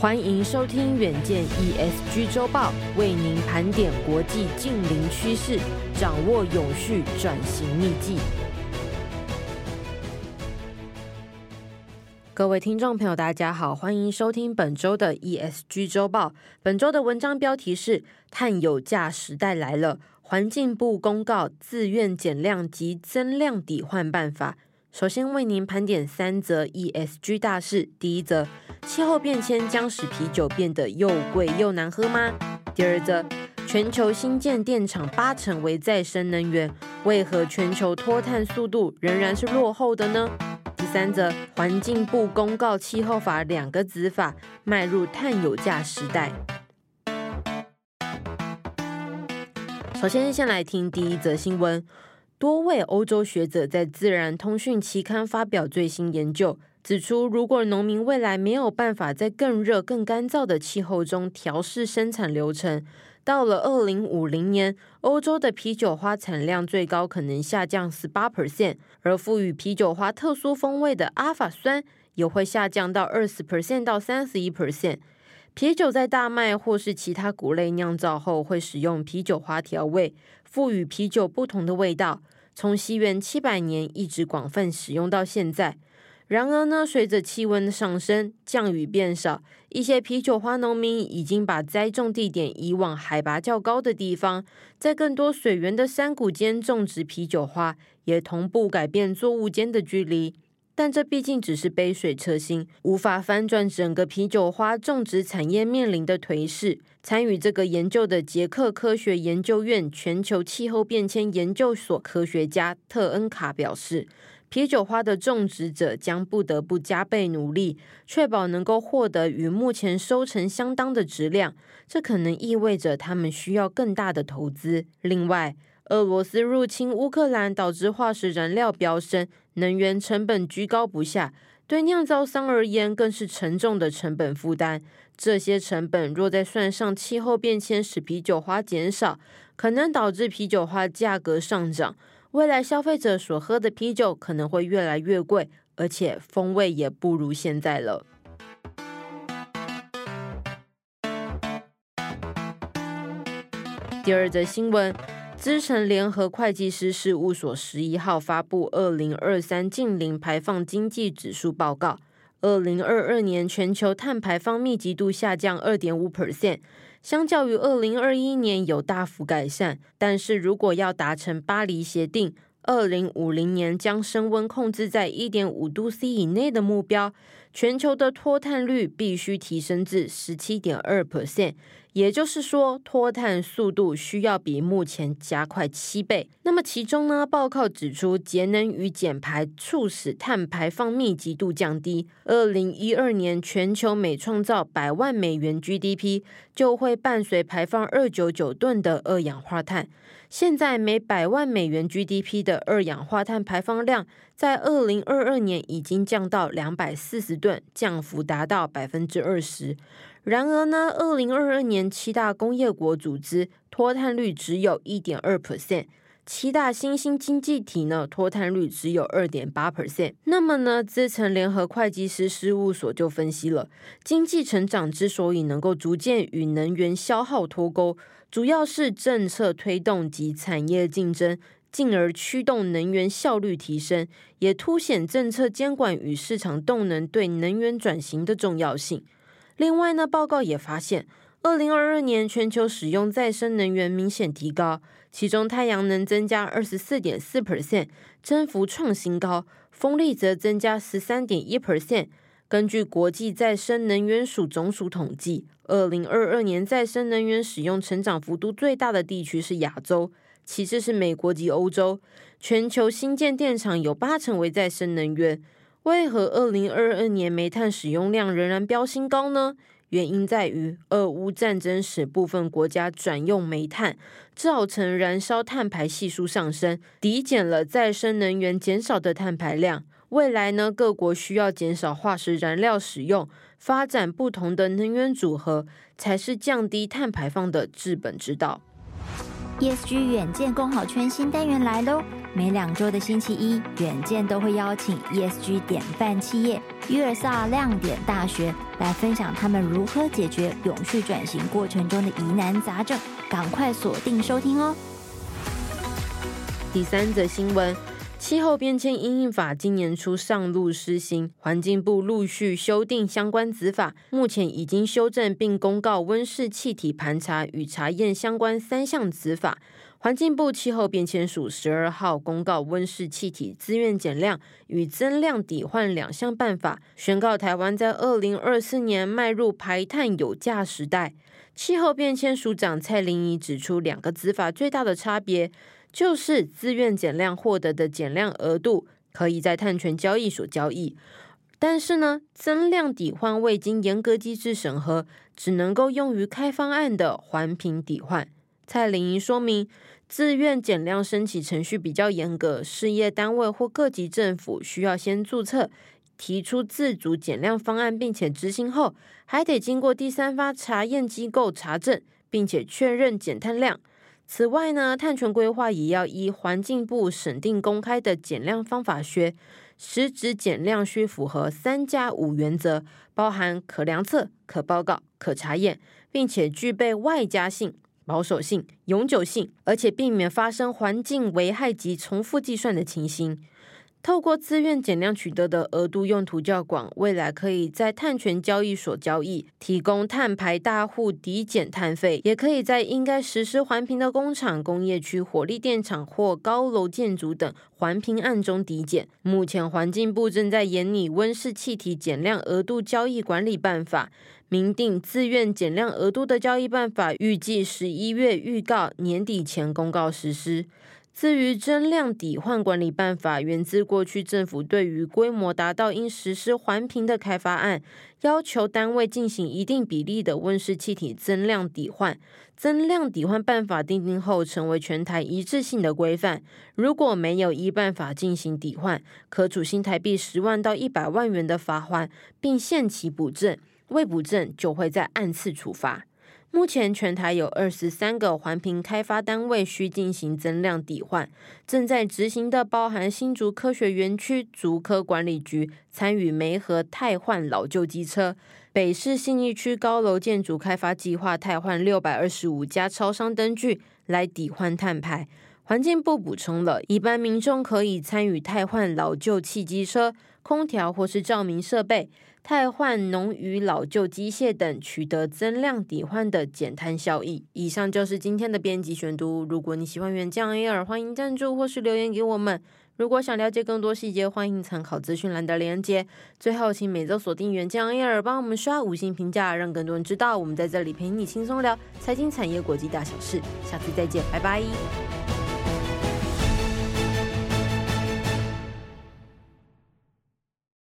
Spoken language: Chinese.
欢迎收听远见 ESG 周报，为您盘点国际近邻趋势，掌握永续转型秘技。各位听众朋友，大家好，欢迎收听本周的 ESG 周报。本周的文章标题是“碳有价时代来了”，环境部公告自愿减量及增量抵换办法。首先为您盘点三则 ESG 大事。第一则，气候变迁将使啤酒变得又贵又难喝吗？第二则，全球新建电厂八成为再生能源，为何全球脱碳速度仍然是落后的呢？第三则，环境部公告气候法两个子法，迈入碳有价时代。首先，先来听第一则新闻。多位欧洲学者在《自然通讯》期刊发表最新研究，指出，如果农民未来没有办法在更热、更干燥的气候中调试生产流程，到了二零五零年，欧洲的啤酒花产量最高可能下降十八 percent，而赋予啤酒花特殊风味的阿法酸也会下降到二十 percent 到三十一 percent。啤酒在大麦或是其他谷类酿造后，会使用啤酒花调味，赋予啤酒不同的味道。从西元七百年一直广泛使用到现在。然而呢，随着气温的上升，降雨变少，一些啤酒花农民已经把栽种地点移往海拔较高的地方，在更多水源的山谷间种植啤酒花，也同步改变作物间的距离。但这毕竟只是杯水车薪，无法翻转整个啤酒花种植产业面临的颓势。参与这个研究的捷克科学研究院全球气候变迁研究所科学家特恩卡表示，啤酒花的种植者将不得不加倍努力，确保能够获得与目前收成相当的质量。这可能意味着他们需要更大的投资。另外，俄罗斯入侵乌克兰，导致化石燃料飙升，能源成本居高不下，对酿造商而言更是沉重的成本负担。这些成本若再算上气候变迁使啤酒花减少，可能导致啤酒花价格上涨。未来消费者所喝的啤酒可能会越来越贵，而且风味也不如现在了。第二则新闻。资诚联合会计师事务所十一号发布二零二三净零排放经济指数报告，二零二二年全球碳排放密集度下降二点五 percent，相较于二零二一年有大幅改善。但是如果要达成巴黎协定二零五零年将升温控制在一点五度 C 以内的目标，全球的脱碳率必须提升至十七点二 percent。也就是说，脱碳速度需要比目前加快七倍。那么其中呢，报告指出，节能与减排促使碳排放密集度降低。二零一二年，全球每创造百万美元 GDP，就会伴随排放二九九吨的二氧化碳。现在每百万美元 GDP 的二氧化碳排放量，在二零二二年已经降到两百四十吨，降幅达到百分之二十。然而呢，二零二二年七大工业国组织脱碳率只有一点二 percent，七大新兴经济体呢脱碳率只有二点八 percent。那么呢，资诚联合会计师事务所就分析了，经济成长之所以能够逐渐与能源消耗脱钩，主要是政策推动及产业竞争，进而驱动能源效率提升，也凸显政策监管与市场动能对能源转型的重要性。另外呢，报告也发现，二零二二年全球使用再生能源明显提高，其中太阳能增加二十四点四 percent，增幅创新高；风力则增加十三点一 percent。根据国际再生能源署总署统计，二零二二年再生能源使用成长幅度最大的地区是亚洲，其次是美国及欧洲。全球新建电厂有八成为再生能源。为何二零二二年煤炭使用量仍然飙新高呢？原因在于俄乌战争使部分国家转用煤炭，造成燃烧碳排系数上升，抵减了再生能源减少的碳排量。未来呢，各国需要减少化石燃料使用，发展不同的能源组合，才是降低碳排放的治本之道。ESG 远见共好圈新单元来喽！每两周的星期一，远见都会邀请 ESG 典范企业约尔萨亮点大学来分享他们如何解决永续转型过程中的疑难杂症，赶快锁定收听哦！第三则新闻。气候变迁因应法今年初上路施行，环境部陆续修订相关子法，目前已经修正并公告温室气体盘查与查验相关三项子法。环境部气候变迁署十二号公告温室气体自愿减量与增量抵换两项办法，宣告台湾在二零二四年迈入排碳有价时代。气候变迁署长蔡玲仪指出，两个子法最大的差别。就是自愿减量获得的减量额度可以在碳权交易所交易，但是呢，增量抵换未经严格机制审核，只能够用于开方案的环评抵换。蔡玲仪说明，自愿减量申请程序比较严格，事业单位或各级政府需要先注册，提出自主减量方案，并且执行后，还得经过第三方查验机构查证，并且确认减碳量。此外呢，碳权规划也要依环境部审定公开的减量方法学，实质减量需符合三加五原则，包含可量测、可报告、可查验，并且具备外加性、保守性、永久性，而且避免发生环境危害及重复计算的情形。透过自愿减量取得的额度用途较广，未来可以在碳权交易所交易，提供碳排大户抵减碳费；也可以在应该实施环评的工厂、工业区、火力电厂或高楼建筑等环评案中抵减。目前环境部正在研拟温室气体减量额度交易管理办法，明定自愿减量额度的交易办法，预计十一月预告，年底前公告实施。至于增量抵换管理办法，源自过去政府对于规模达到应实施环评的开发案，要求单位进行一定比例的温室气体增量抵换。增量抵换办法订定后，成为全台一致性的规范。如果没有依办法进行抵换，可处新台币十万到一百万元的罚款，并限期补正，未补正就会再按次处罚。目前全台有二十三个环评开发单位需进行增量抵换，正在执行的包含新竹科学园区竹科管理局参与煤和汰换老旧机车，北市信义区高楼建筑开发计划汰换六百二十五家超商灯具来抵换碳排。环境部补充了，一般民众可以参与汰换老旧汽机车、空调或是照明设备。汰换农渔老旧机械等，取得增量抵换的减碳效益。以上就是今天的编辑选读。如果你喜欢远见 AR，欢迎赞助或是留言给我们。如果想了解更多细节，欢迎参考资讯栏的连接。最后，请每周锁定远见 AR，帮我们刷五星评价，让更多人知道我们在这里陪你轻松聊财经、产业、国际大小事。下次再见，拜拜。